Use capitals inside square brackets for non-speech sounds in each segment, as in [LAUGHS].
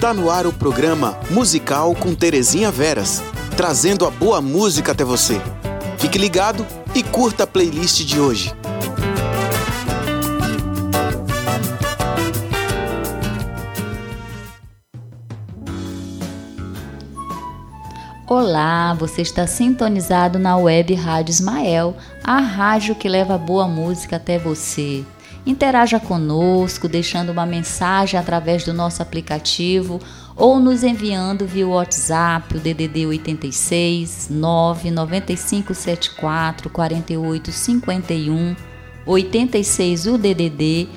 Está no ar o programa Musical com Terezinha Veras, trazendo a boa música até você. Fique ligado e curta a playlist de hoje. Olá, você está sintonizado na web Rádio Ismael, a rádio que leva boa música até você. Interaja conosco, deixando uma mensagem através do nosso aplicativo ou nos enviando via WhatsApp, o DDD 86 99574 4851 86 o DDD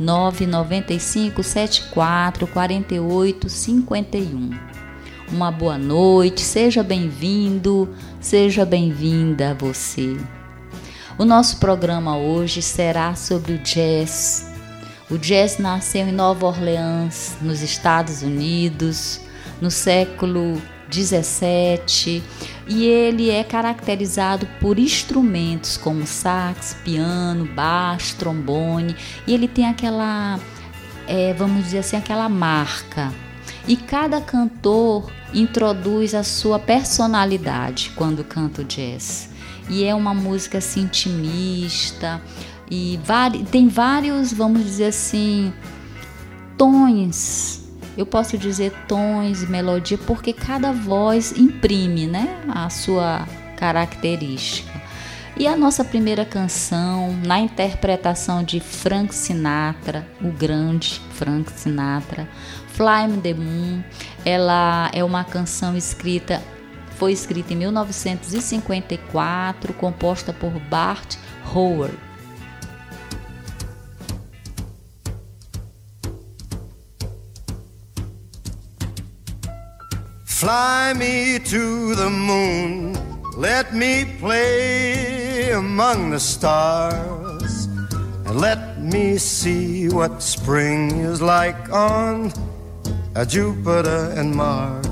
99574 4851 uma boa noite, seja bem-vindo, seja bem-vinda você. O nosso programa hoje será sobre o jazz. O jazz nasceu em Nova Orleans, nos Estados Unidos, no século 17 e ele é caracterizado por instrumentos como sax, piano, baixo, trombone e ele tem aquela, é, vamos dizer assim, aquela marca. E cada cantor introduz a sua personalidade quando canta o jazz. E é uma música assim intimista e tem vários, vamos dizer assim, tons. Eu posso dizer tons, melodia, porque cada voz imprime, né, a sua característica. E a nossa primeira canção, na interpretação de Frank Sinatra, o grande Frank Sinatra, Fly Me the Moon, ela é uma canção escrita, foi escrita em 1954, composta por Bart Howard. Fly me to the moon, let me play among the stars, and let me see what spring is like on a Jupiter and Mars.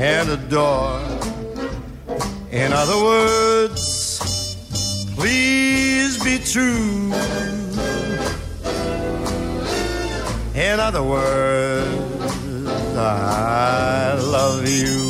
and adore. In other words, please be true. In other words, I love you.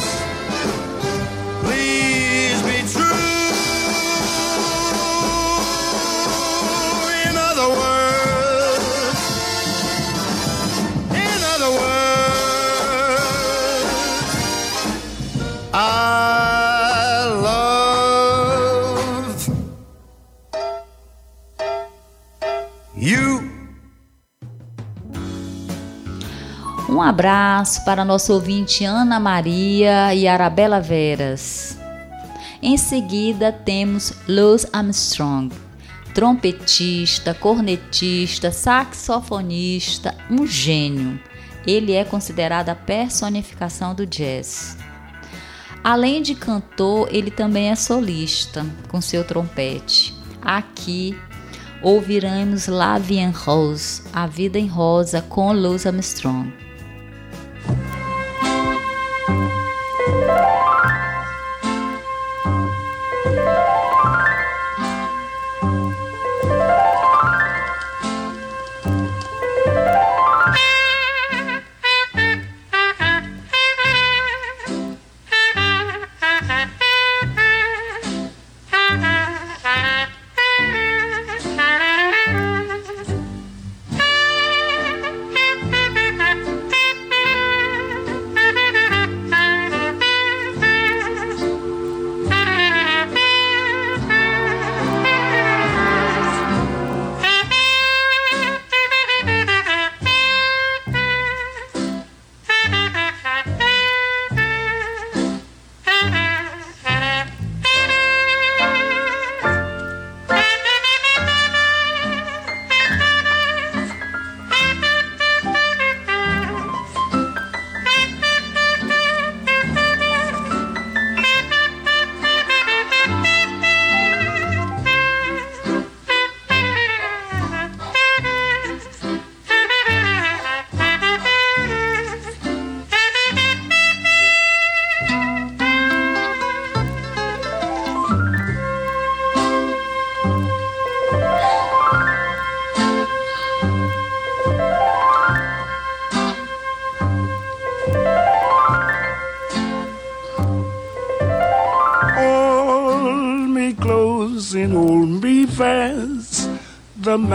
abraço para nosso ouvinte Ana Maria e Arabella Veras. Em seguida temos Louis Armstrong, trompetista, cornetista, saxofonista, um gênio. Ele é considerado a personificação do jazz. Além de cantor, ele também é solista com seu trompete. Aqui ouviremos La Vie en Rose, A Vida em Rosa, com Louis Armstrong.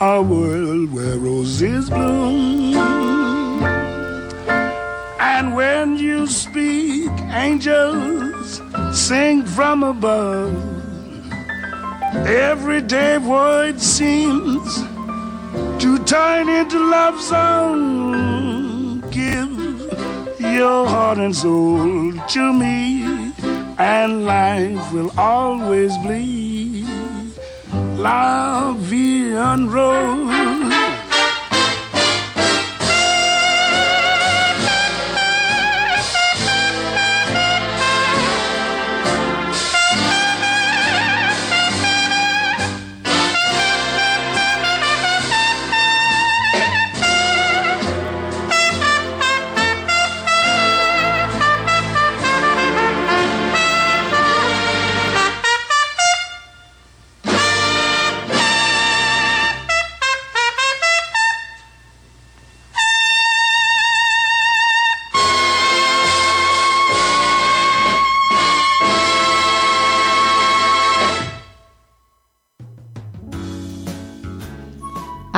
a world where roses bloom. And when you speak, angels sing from above. Everyday void seems to turn into love song. Give your heart and soul to me and life will always be la vie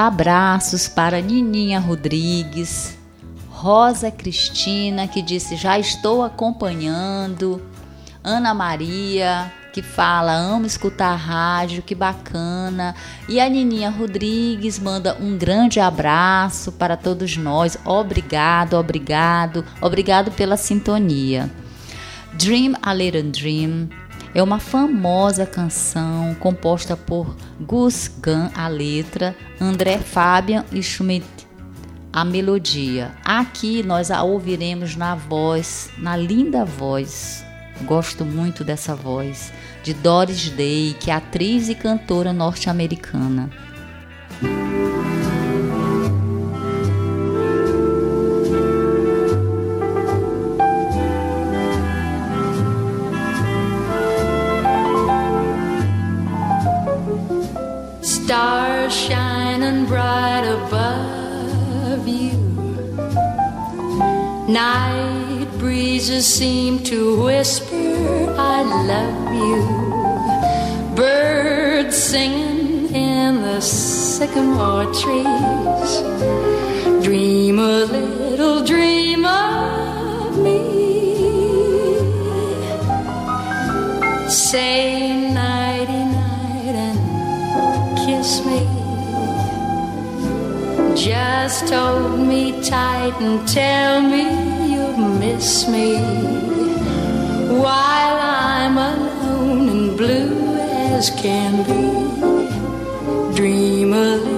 Abraços para Nininha Rodrigues, Rosa Cristina, que disse já estou acompanhando, Ana Maria, que fala amo escutar rádio, que bacana. E a Nininha Rodrigues manda um grande abraço para todos nós. Obrigado, obrigado, obrigado pela sintonia. Dream a Little Dream é uma famosa canção composta por Gus Gunn, a letra, André Fabian e Schmidt, a melodia. Aqui nós a ouviremos na voz, na linda voz, gosto muito dessa voz, de Doris Day, que é atriz e cantora norte-americana. Bright above you. Night breezes seem to whisper, I love you. Birds singing in the sycamore trees. Dream a little dream of me. Say Just hold me tight and tell me you miss me while I'm alone and blue as can be. Dream a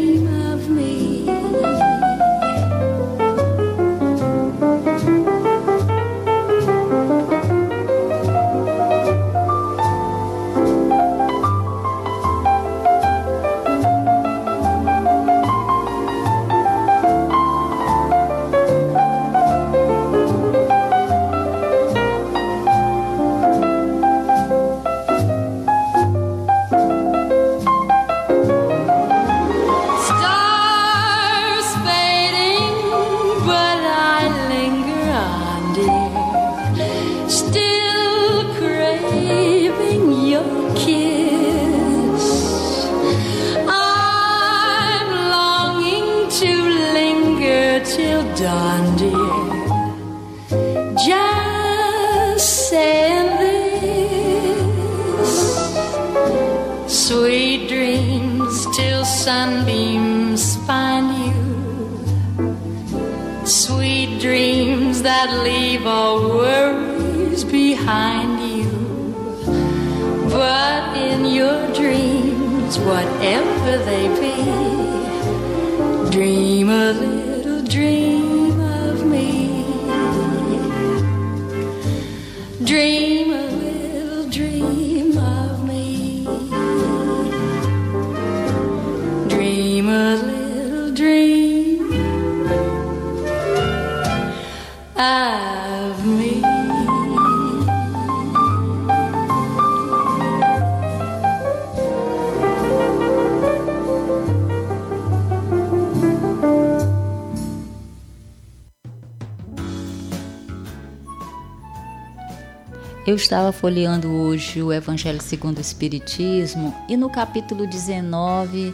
Eu estava folheando hoje o Evangelho segundo o Espiritismo e no capítulo 19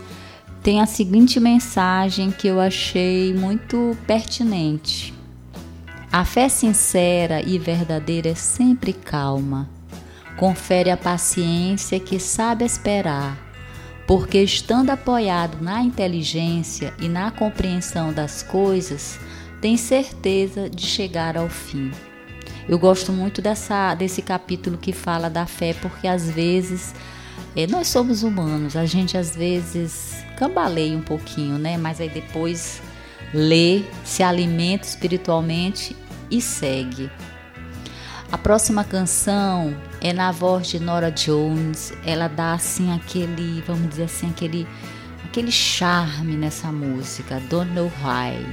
tem a seguinte mensagem que eu achei muito pertinente. A fé sincera e verdadeira é sempre calma. Confere a paciência que sabe esperar, porque estando apoiado na inteligência e na compreensão das coisas, tem certeza de chegar ao fim. Eu gosto muito dessa, desse capítulo que fala da fé, porque às vezes eh, nós somos humanos, a gente às vezes cambaleia um pouquinho, né? Mas aí depois lê, se alimenta espiritualmente e segue. A próxima canção é na voz de Nora Jones. Ela dá assim aquele, vamos dizer assim, aquele aquele charme nessa música, Don't Know Why.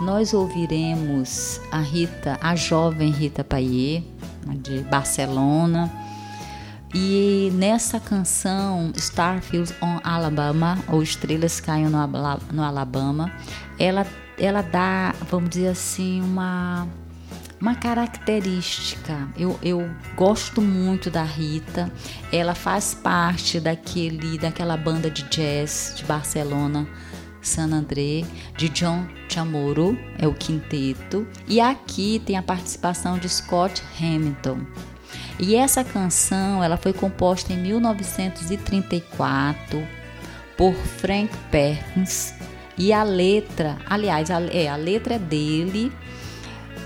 Nós ouviremos a Rita, a jovem Rita Payet, de Barcelona. E nessa canção, Starfield on Alabama, ou Estrelas Caem no, no Alabama, ela, ela dá, vamos dizer assim, uma, uma característica. Eu, eu gosto muito da Rita, ela faz parte daquele, daquela banda de jazz de Barcelona, San André, de John Chamorro, é o quinteto, e aqui tem a participação de Scott Hamilton. E essa canção, ela foi composta em 1934 por Frank Perkins e a letra, aliás, a, é, a letra é dele,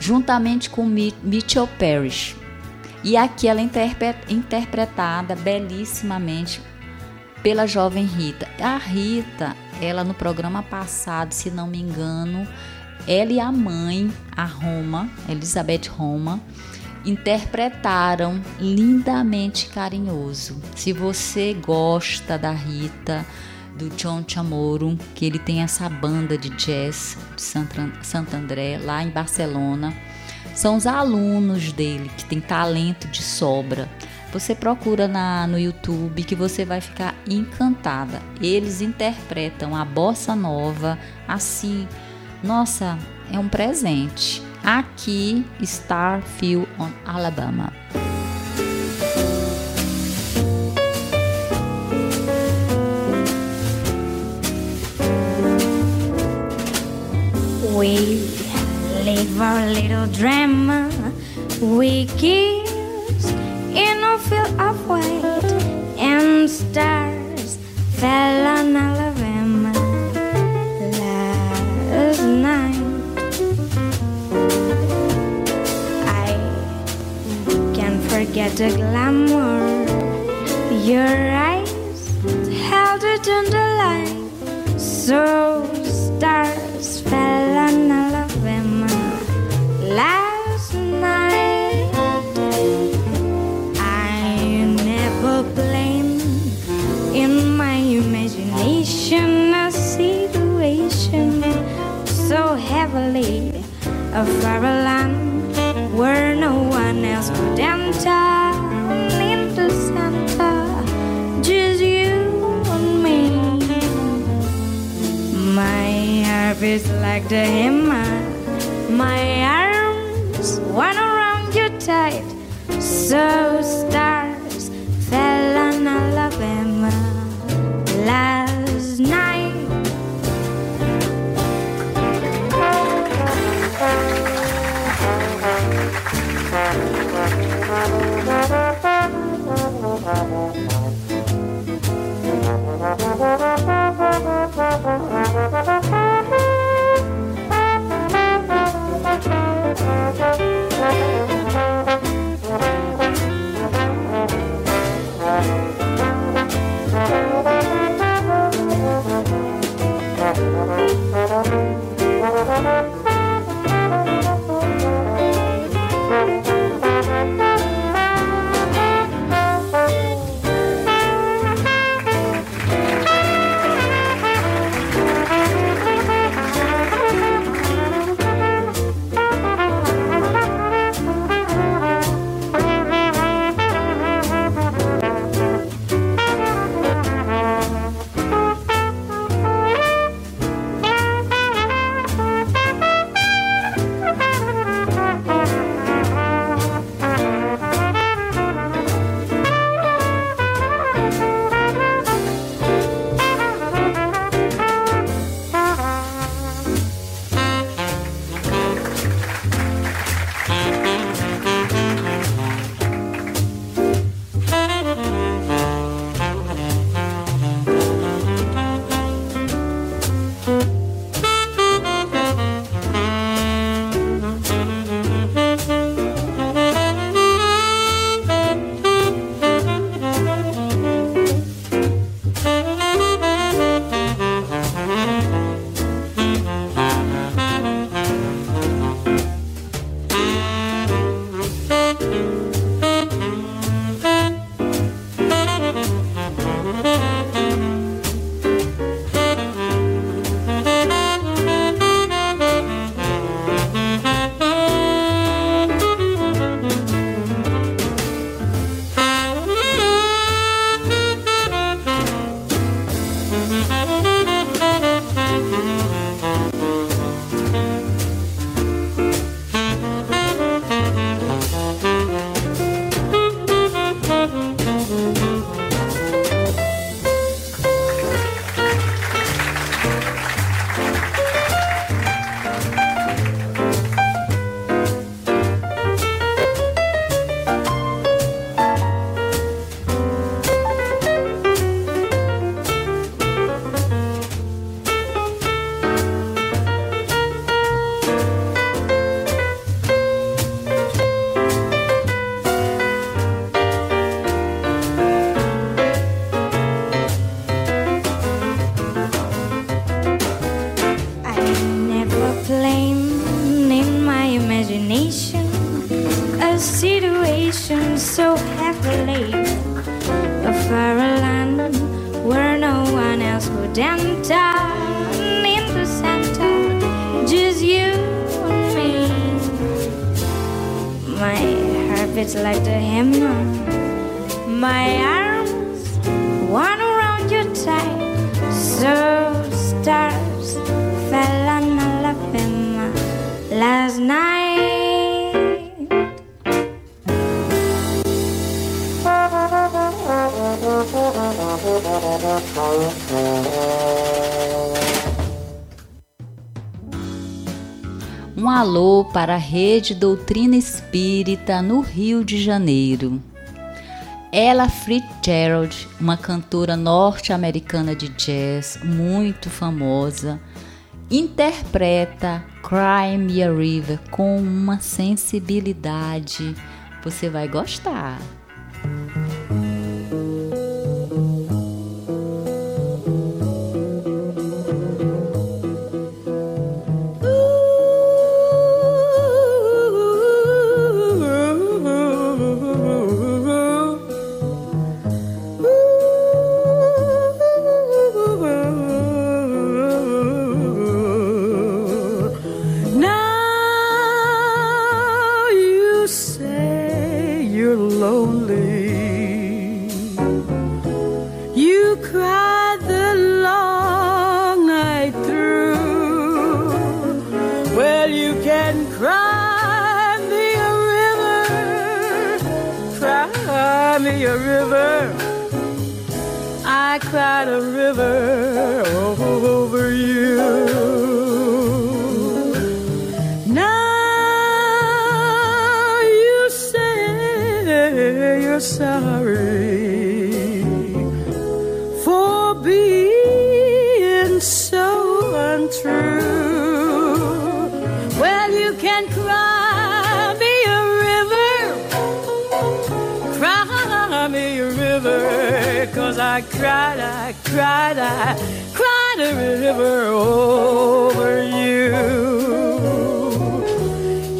juntamente com Mitchell Parrish. E aqui ela é interpretada belíssimamente pela jovem Rita. A Rita, ela no programa passado, se não me engano, ela e a mãe, a Roma, Elizabeth Roma, interpretaram lindamente carinhoso. Se você gosta da Rita, do John Chamorro, que ele tem essa banda de jazz de Santo André, lá em Barcelona, são os alunos dele que tem talento de sobra. Você procura na, no YouTube que você vai ficar encantada. Eles interpretam a bossa nova assim. Nossa, é um presente. Aqui, Starfield on Alabama. We live our little drama. We keep in a field of white and stars fell on Alabama last night. I can't forget the glamour. Your eyes held it in the light. So a fairyland where no one else could enter in the center. Just you and me. My heart is like the hammer. My arms went around you tight. So para a Rede Doutrina Espírita no Rio de Janeiro. Ella Fitzgerald, uma cantora norte-americana de jazz muito famosa, interpreta Cry Me a River com uma sensibilidade. Você vai gostar.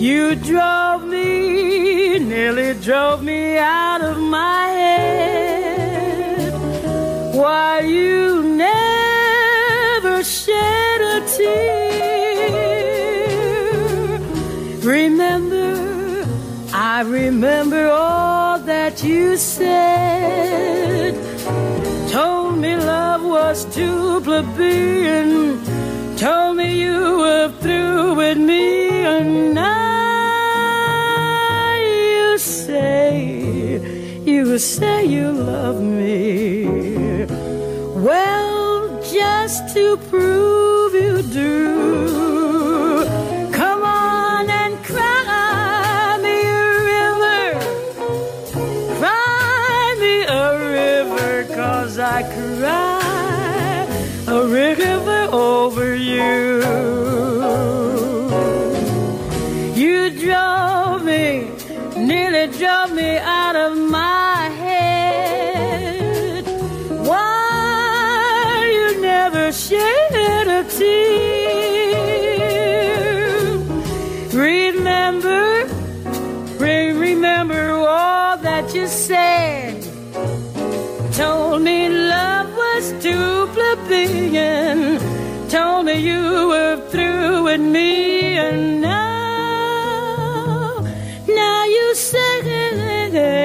You drove me, nearly drove me out of my head. Why you never shed a tear? Remember, I remember all that you said. Told me love was too plebeian. Told me you were through with me, and now you say you love me. Well, just to prove you do, come on and cry me a river. Cry me a river, cause I cry a river over you.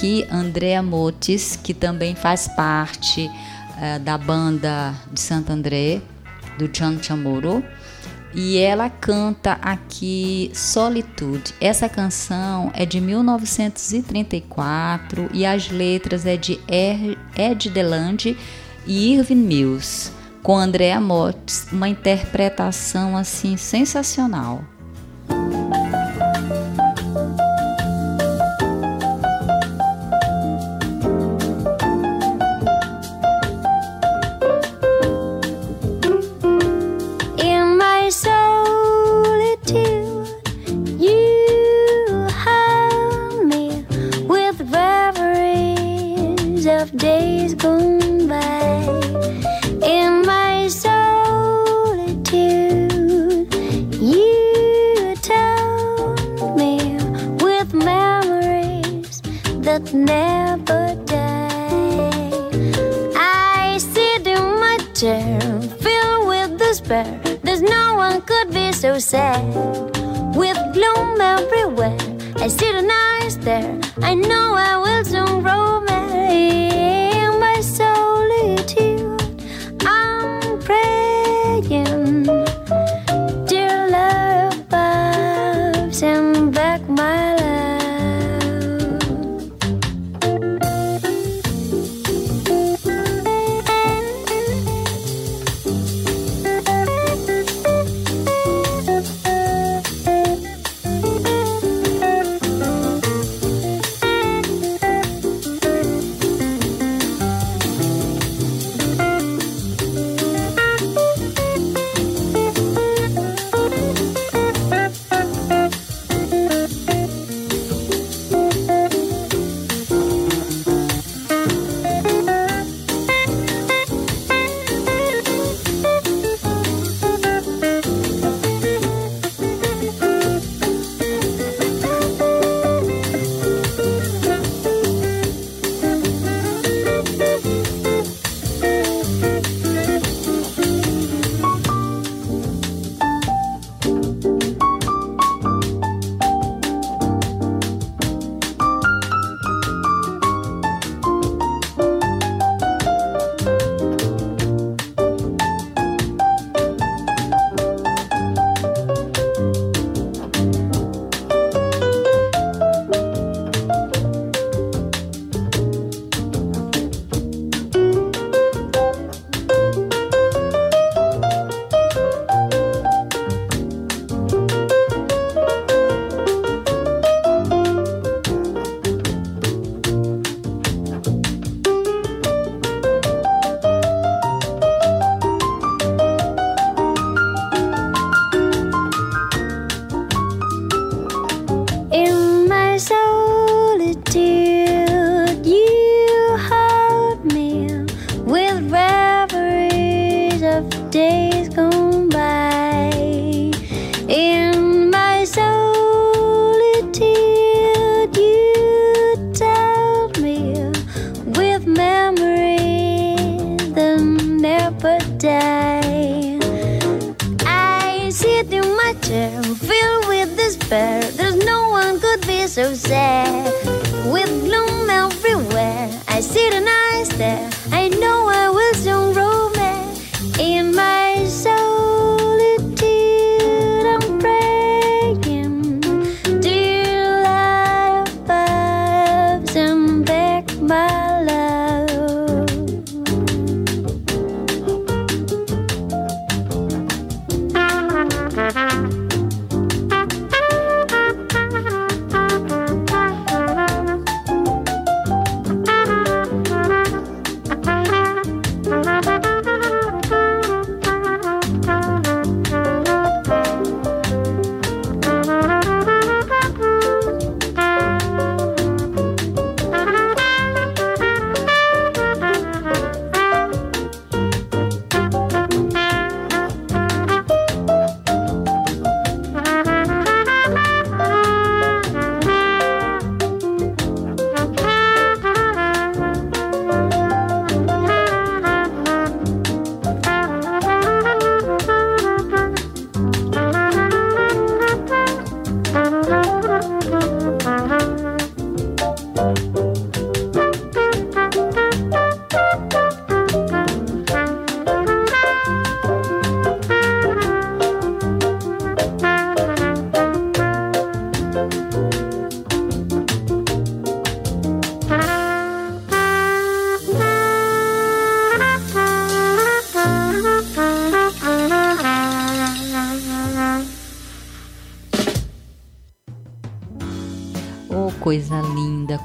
aqui Andrea Motes, que também faz parte eh, da banda de Santo André, do John Chamorro. E ela canta aqui Solitude. Essa canção é de 1934 e as letras é de Ed Deland e Irving Mills, com Andrea Mottes, uma interpretação assim sensacional.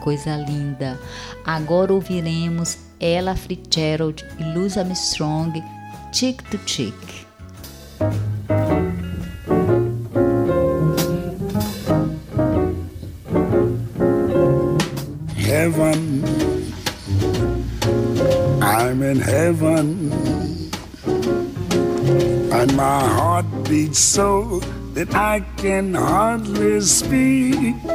Coisa linda. Agora ouviremos Ella Fitzgerald e Louis Armstrong, Chick to Chick. Heaven, I'm in heaven, and my heart beats so that I can hardly speak.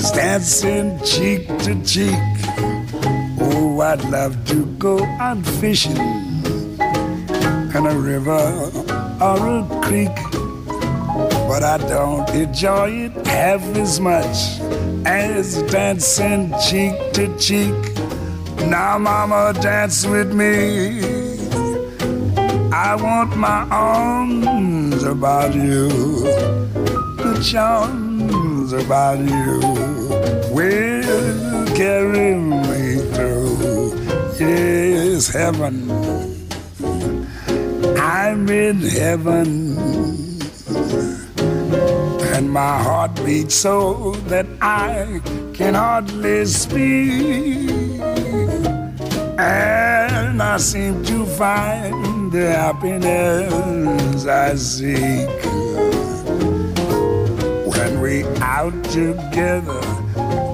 as dancing cheek to cheek. Oh, I'd love to go out fishing in a river or a creek, but I don't enjoy it half as much as dancing cheek to cheek. Now, Mama, dance with me. I want my arms about you, the charms about you carry me through. Yes, heaven, I'm in heaven, and my heart beats so that I can hardly speak. And I seem to find the happiness I seek when we out together,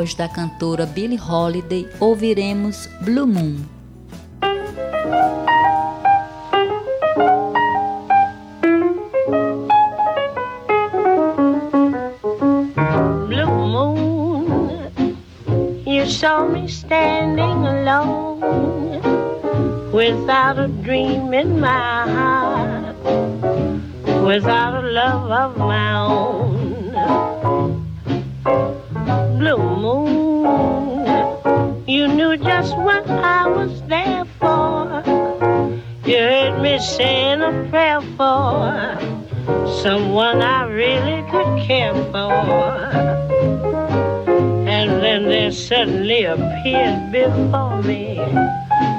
voz da cantora Billie Holiday, ouviremos Blue Moon. blue moon. You saw me standing alone without a dream in my heart, without a love of my own. Blue moon, you knew just what I was there for. You heard me saying a prayer for someone I really could care for. And then there suddenly appeared before me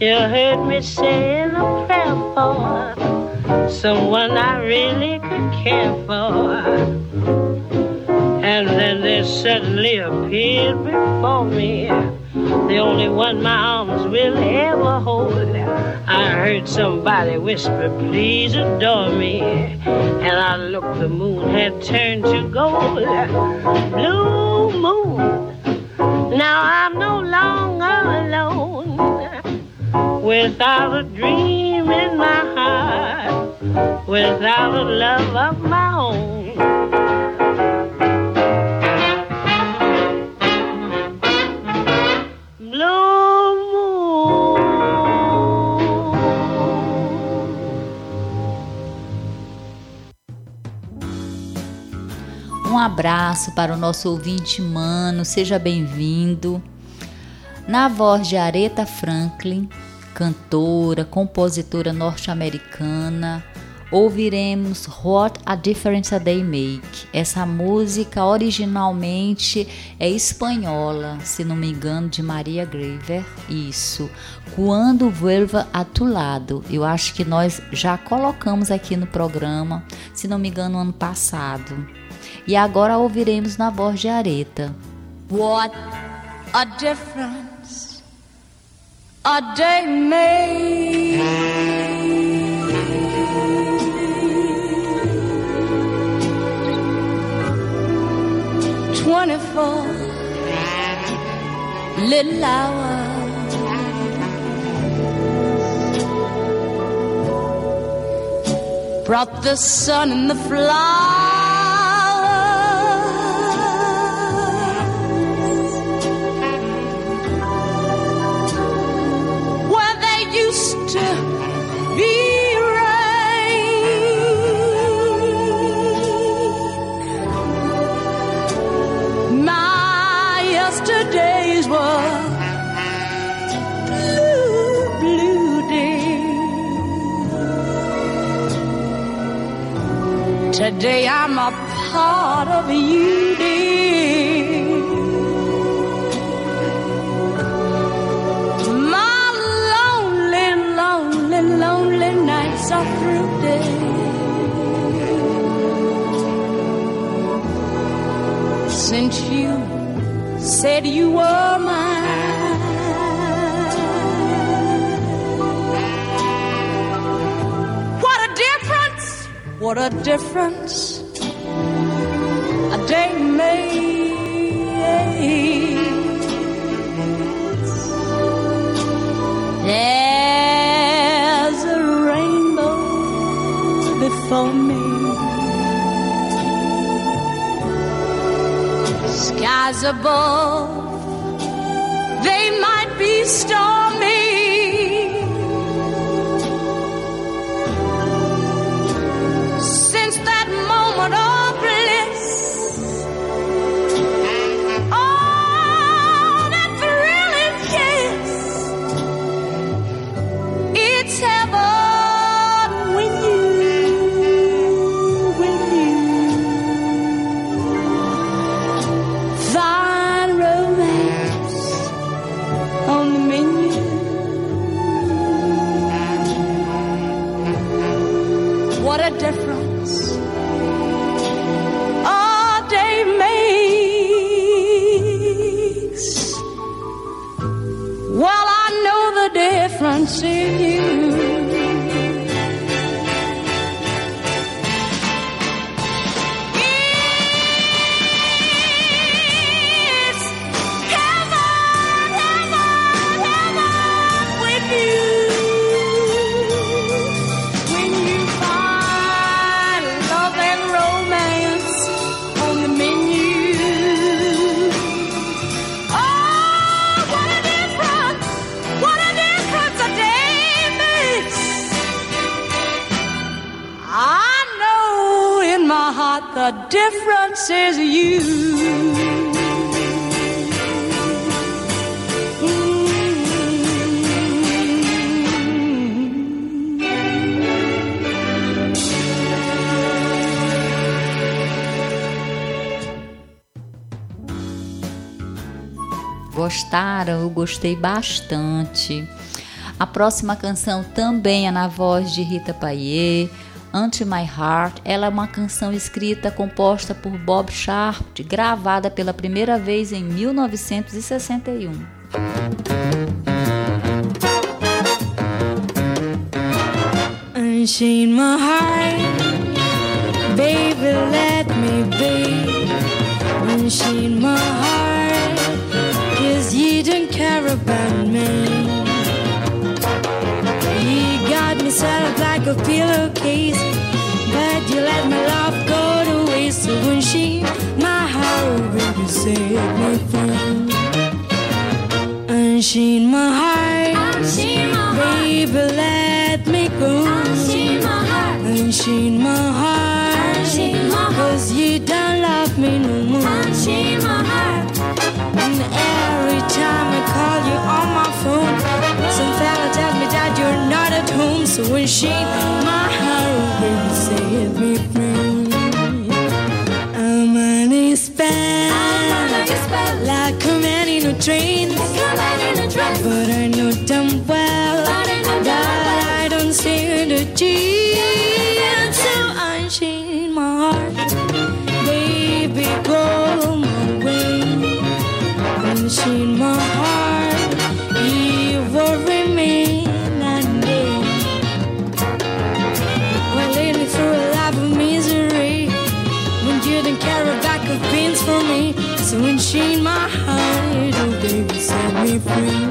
You heard me saying a prayer for someone I really could care for. And then there suddenly appeared before me the only one my arms will ever hold. I heard somebody whisper, please adore me. And I looked, the moon had turned to gold. Blue moon, now I'm no longer without a dream in my heart, without a love of my own. Um abraço para o nosso ouvinte mano, seja bem-vindo. Na voz de Aretha Franklin, cantora, compositora norte-americana, ouviremos What a Difference a Day Make. Essa música originalmente é espanhola, se não me engano, de Maria Graver. Isso. Quando vuelva a tu lado. Eu acho que nós já colocamos aqui no programa, se não me engano, ano passado. E agora ouviremos na voz de Aretha. What a difference a day made. Twenty-four little hours brought the sun and the flowers to be yesterdays were blue, blue days. Today I'm a part of you, dear. Since you said you were mine. What a difference! What a difference a day makes. Skies above, they might be stormy. Difference is you. Gostaram? Eu gostei bastante. A próxima canção também é na voz de Rita Payet, Anti My Heart. Ela é uma canção escrita, composta por Bob Sharp, gravada pela primeira vez em 1961. Unchain my heart, baby, let me be. Unchain my heart, cause you don't care about me. You set up like a pillowcase, but you let my love go to waste. So unchain my heart, baby, set me free. Unchain my heart, baby, let me go. Unchain my heart, cause you don't love me no more. And every time So unchain my heart, baby, set me free. I'm an expert, like a man in a train. But I know damn well that I don't stand a chance. So unchain my heart, baby, go my way. in my free.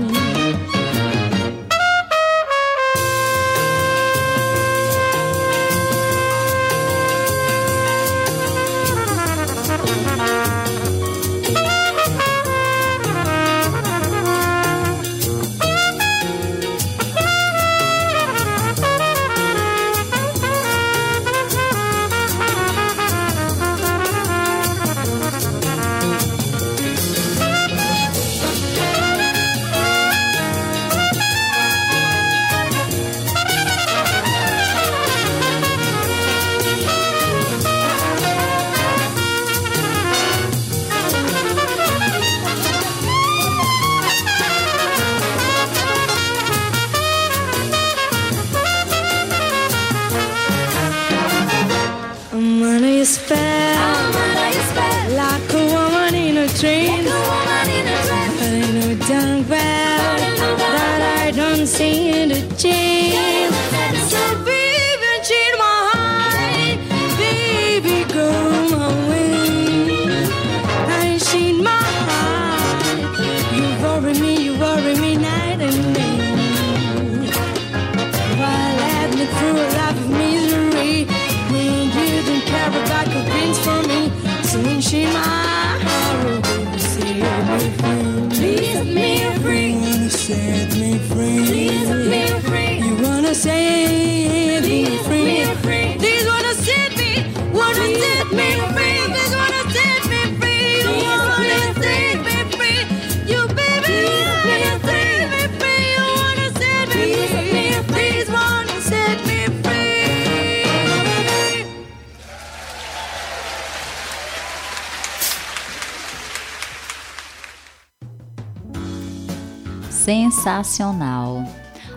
Sensacional.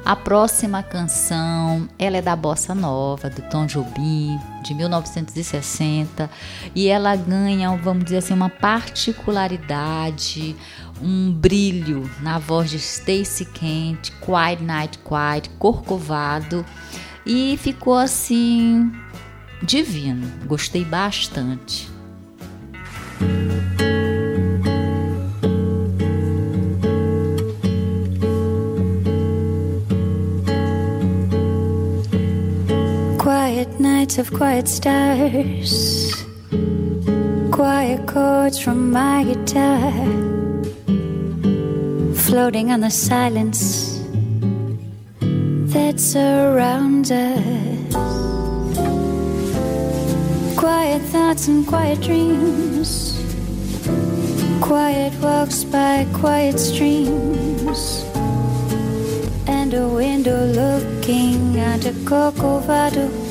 A próxima canção, ela é da Bossa Nova, do Tom Jobim, de 1960, e ela ganha, vamos dizer assim, uma particularidade, um brilho na voz de Stacy Kent, Quiet Night Quiet, Corcovado, e ficou assim divino. Gostei bastante. Nights of quiet stars, quiet chords from my guitar, floating on the silence that surrounds us. Quiet thoughts and quiet dreams, quiet walks by quiet streams and a window looking out a Corcovado.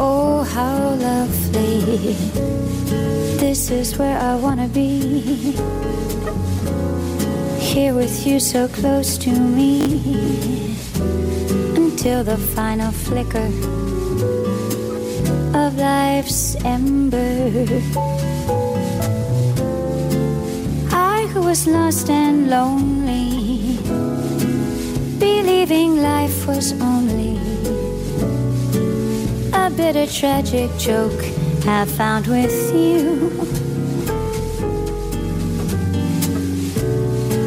Oh, how lovely! This is where I wanna be. Here with you, so close to me, until the final flicker of life's ember. I who was lost and lonely believing life was only a bitter tragic joke I found with you.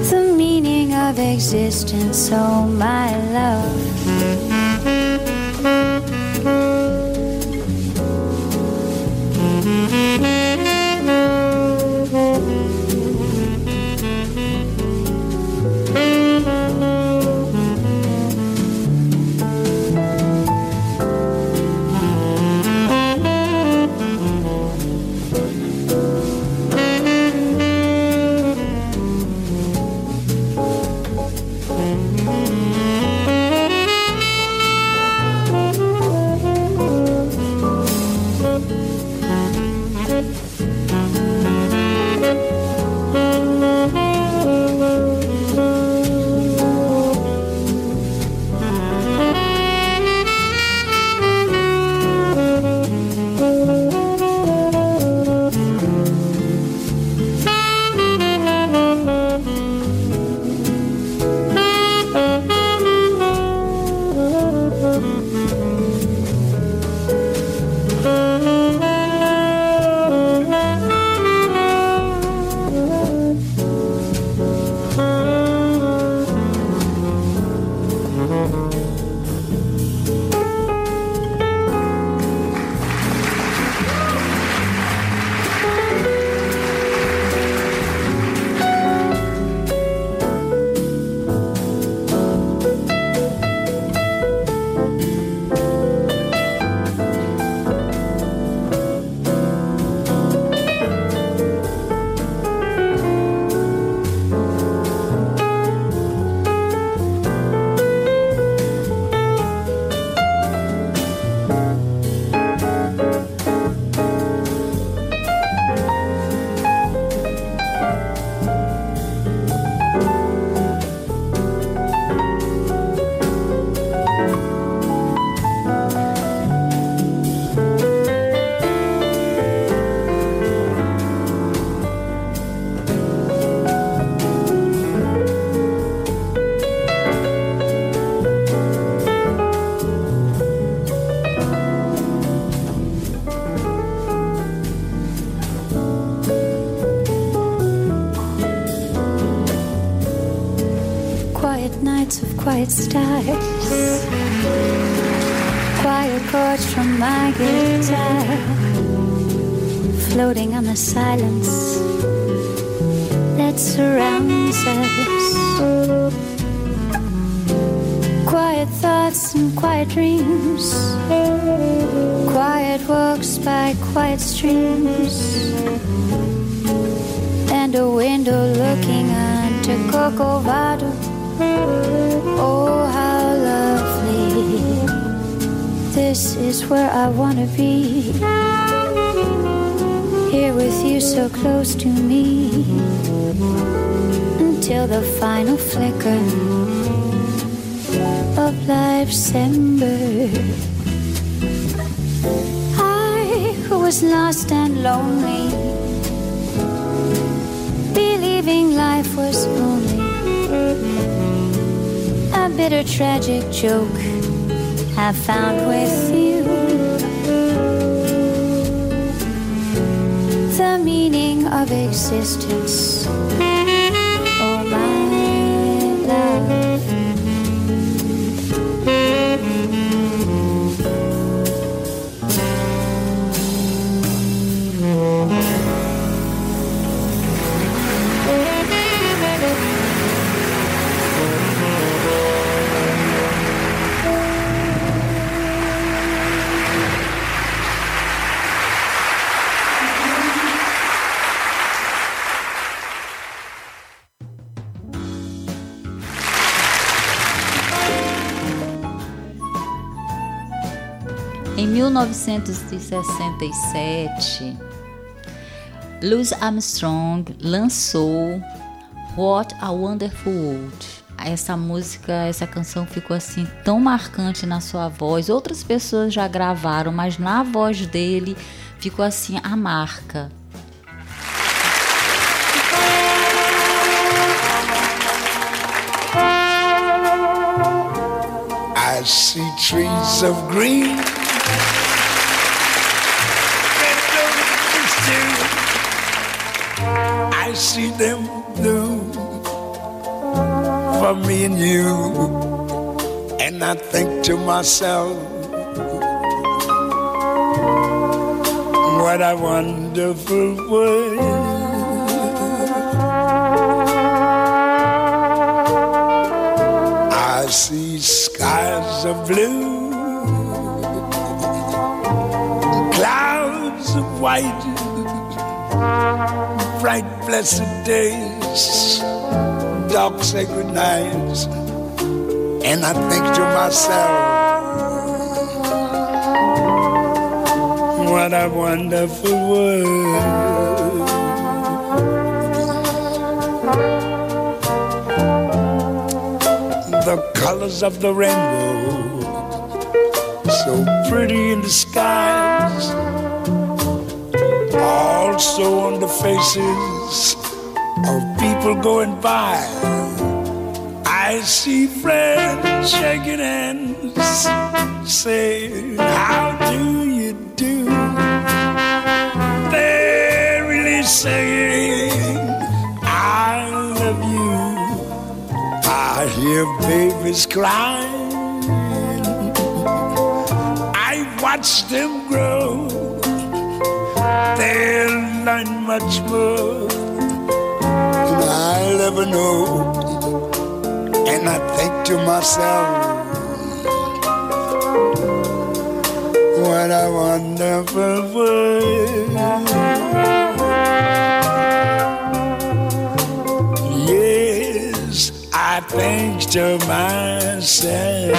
The meaning of existence, oh my love. Stars, quiet chords from my guitar, floating on the silence that surrounds us. Quiet thoughts and quiet dreams, quiet walks by quiet streams, and a window looking onto Corcovado. Oh, how lovely! This is where I wanna be. Here with you, so close to me, until the final flicker of life's ember. I who was lost and lonely, bitter tragic joke, have found with you the meaning of existence. 1967, Louis Armstrong lançou What a Wonderful World. Essa música, essa canção ficou assim tão marcante na sua voz. Outras pessoas já gravaram, mas na voz dele ficou assim a marca. I see trees of green. See them blue for me and you. And I think to myself, what a wonderful world. I see skies of blue, clouds of white, blessed days, dark sacred nights, and I think to myself, what a wonderful world. the colors of the rainbow, so pretty in the skies, also on the faces of people going by. I see friends shaking hands, saying, How do you do? They're really saying, I love you. I hear babies crying. Learn much more than I'll ever know. And I think to myself, what a wonderful world. Yes, I think to myself,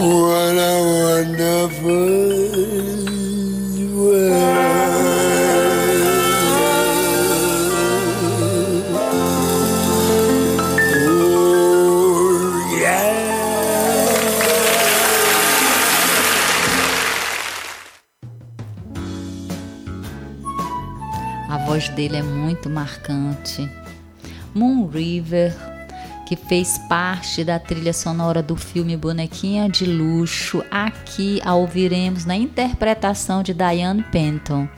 what dele é muito marcante. Moon River, que fez parte da trilha sonora do filme Bonequinha de Luxo, aqui a ouviremos na interpretação de Diane Penton.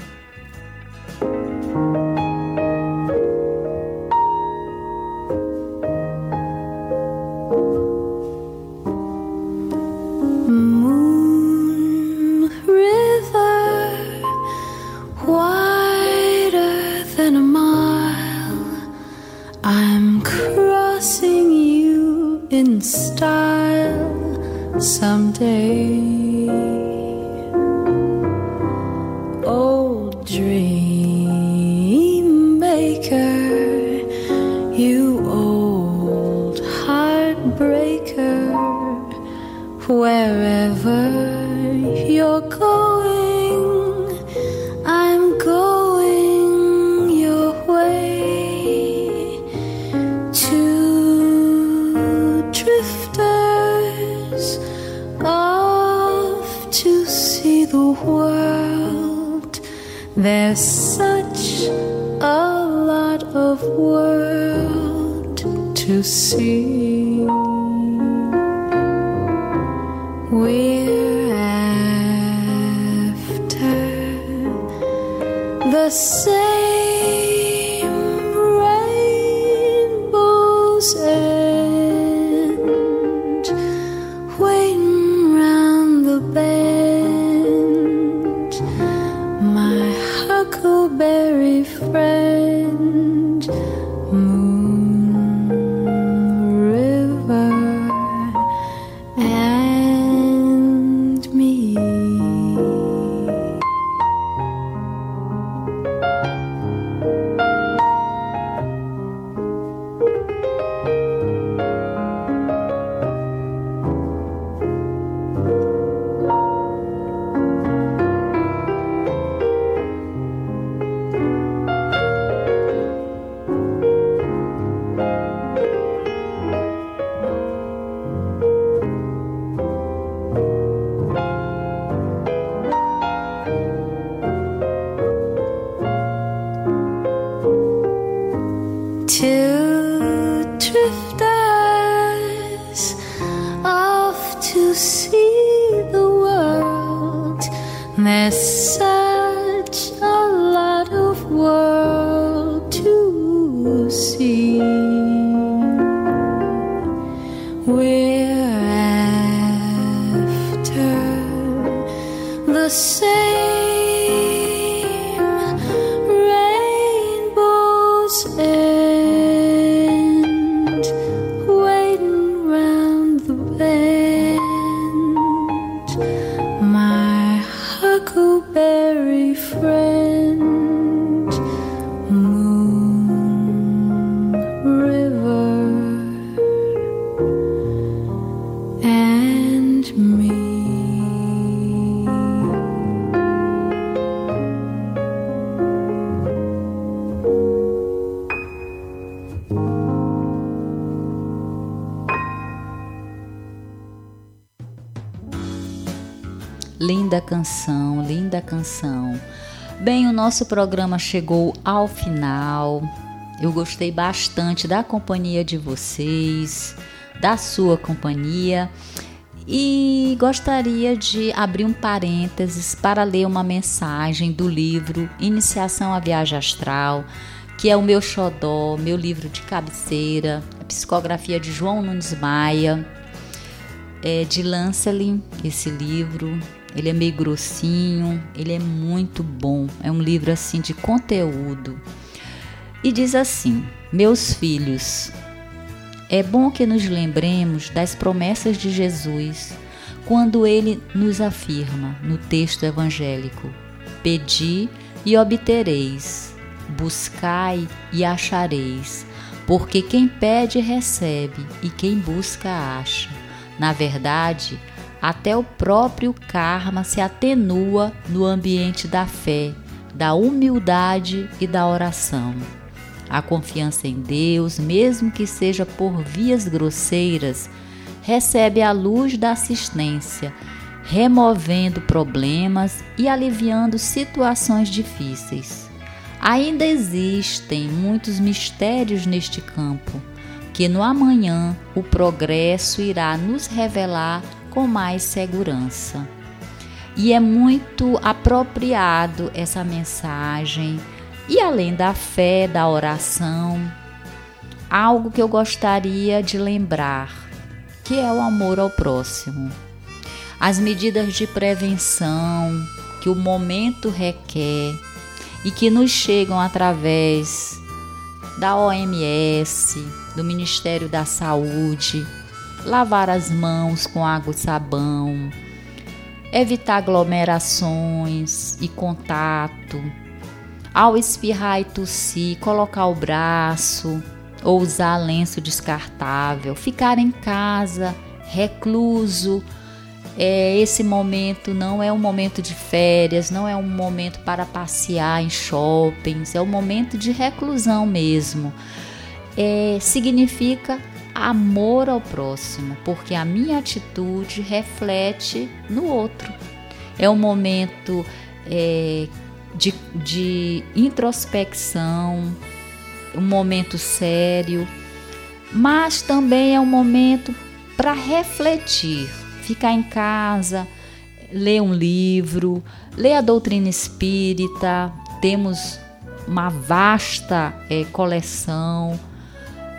The same rainbow's Linda canção, linda canção. Bem, o nosso programa chegou ao final. Eu gostei bastante da companhia de vocês, da sua companhia. E gostaria de abrir um parênteses para ler uma mensagem do livro Iniciação à Viagem Astral, que é o meu xodó, meu livro de cabeceira, a psicografia de João Nunes Maia, é de Lancelin, esse livro. Ele é meio grossinho, ele é muito bom. É um livro assim de conteúdo. E diz assim: Meus filhos, é bom que nos lembremos das promessas de Jesus quando ele nos afirma no texto evangélico: Pedi e obtereis, buscai e achareis, porque quem pede recebe e quem busca acha. Na verdade, até o próprio karma se atenua no ambiente da fé, da humildade e da oração. A confiança em Deus, mesmo que seja por vias grosseiras, recebe a luz da assistência, removendo problemas e aliviando situações difíceis. Ainda existem muitos mistérios neste campo, que no amanhã o progresso irá nos revelar com mais segurança. E é muito apropriado essa mensagem. E além da fé, da oração, algo que eu gostaria de lembrar, que é o amor ao próximo. As medidas de prevenção que o momento requer e que nos chegam através da OMS, do Ministério da Saúde, lavar as mãos com água e sabão, evitar aglomerações e contato. Ao espirrar e tossir, colocar o braço ou usar lenço descartável, ficar em casa, recluso. É, esse momento não é um momento de férias, não é um momento para passear em shoppings, é um momento de reclusão mesmo. É, significa amor ao próximo, porque a minha atitude reflete no outro. É um momento é, de, de introspecção, um momento sério, mas também é um momento para refletir, ficar em casa, ler um livro, ler a doutrina espírita, temos uma vasta é, coleção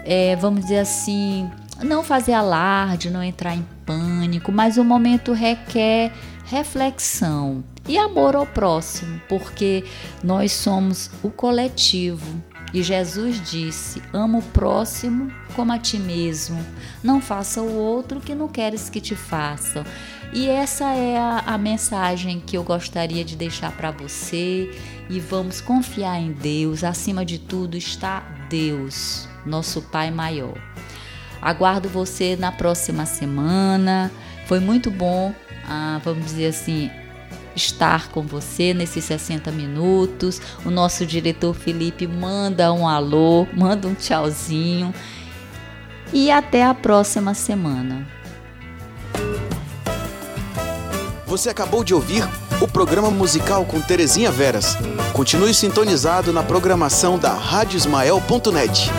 é, vamos dizer assim, não fazer alarde, não entrar em pânico, mas o momento requer reflexão e amor ao próximo, porque nós somos o coletivo. E Jesus disse: Ama o próximo como a ti mesmo. Não faça o outro que não queres que te façam. E essa é a, a mensagem que eu gostaria de deixar para você. E vamos confiar em Deus. Acima de tudo está Deus nosso Pai maior. Aguardo você na próxima semana. Foi muito bom, ah, vamos dizer assim, estar com você nesses 60 minutos. O nosso diretor Felipe manda um alô, [LAUGHS] manda um tchauzinho. E até a próxima semana. Você acabou de ouvir o programa musical com Terezinha Veras. Continue sintonizado na programação da Rádio Ismael.net.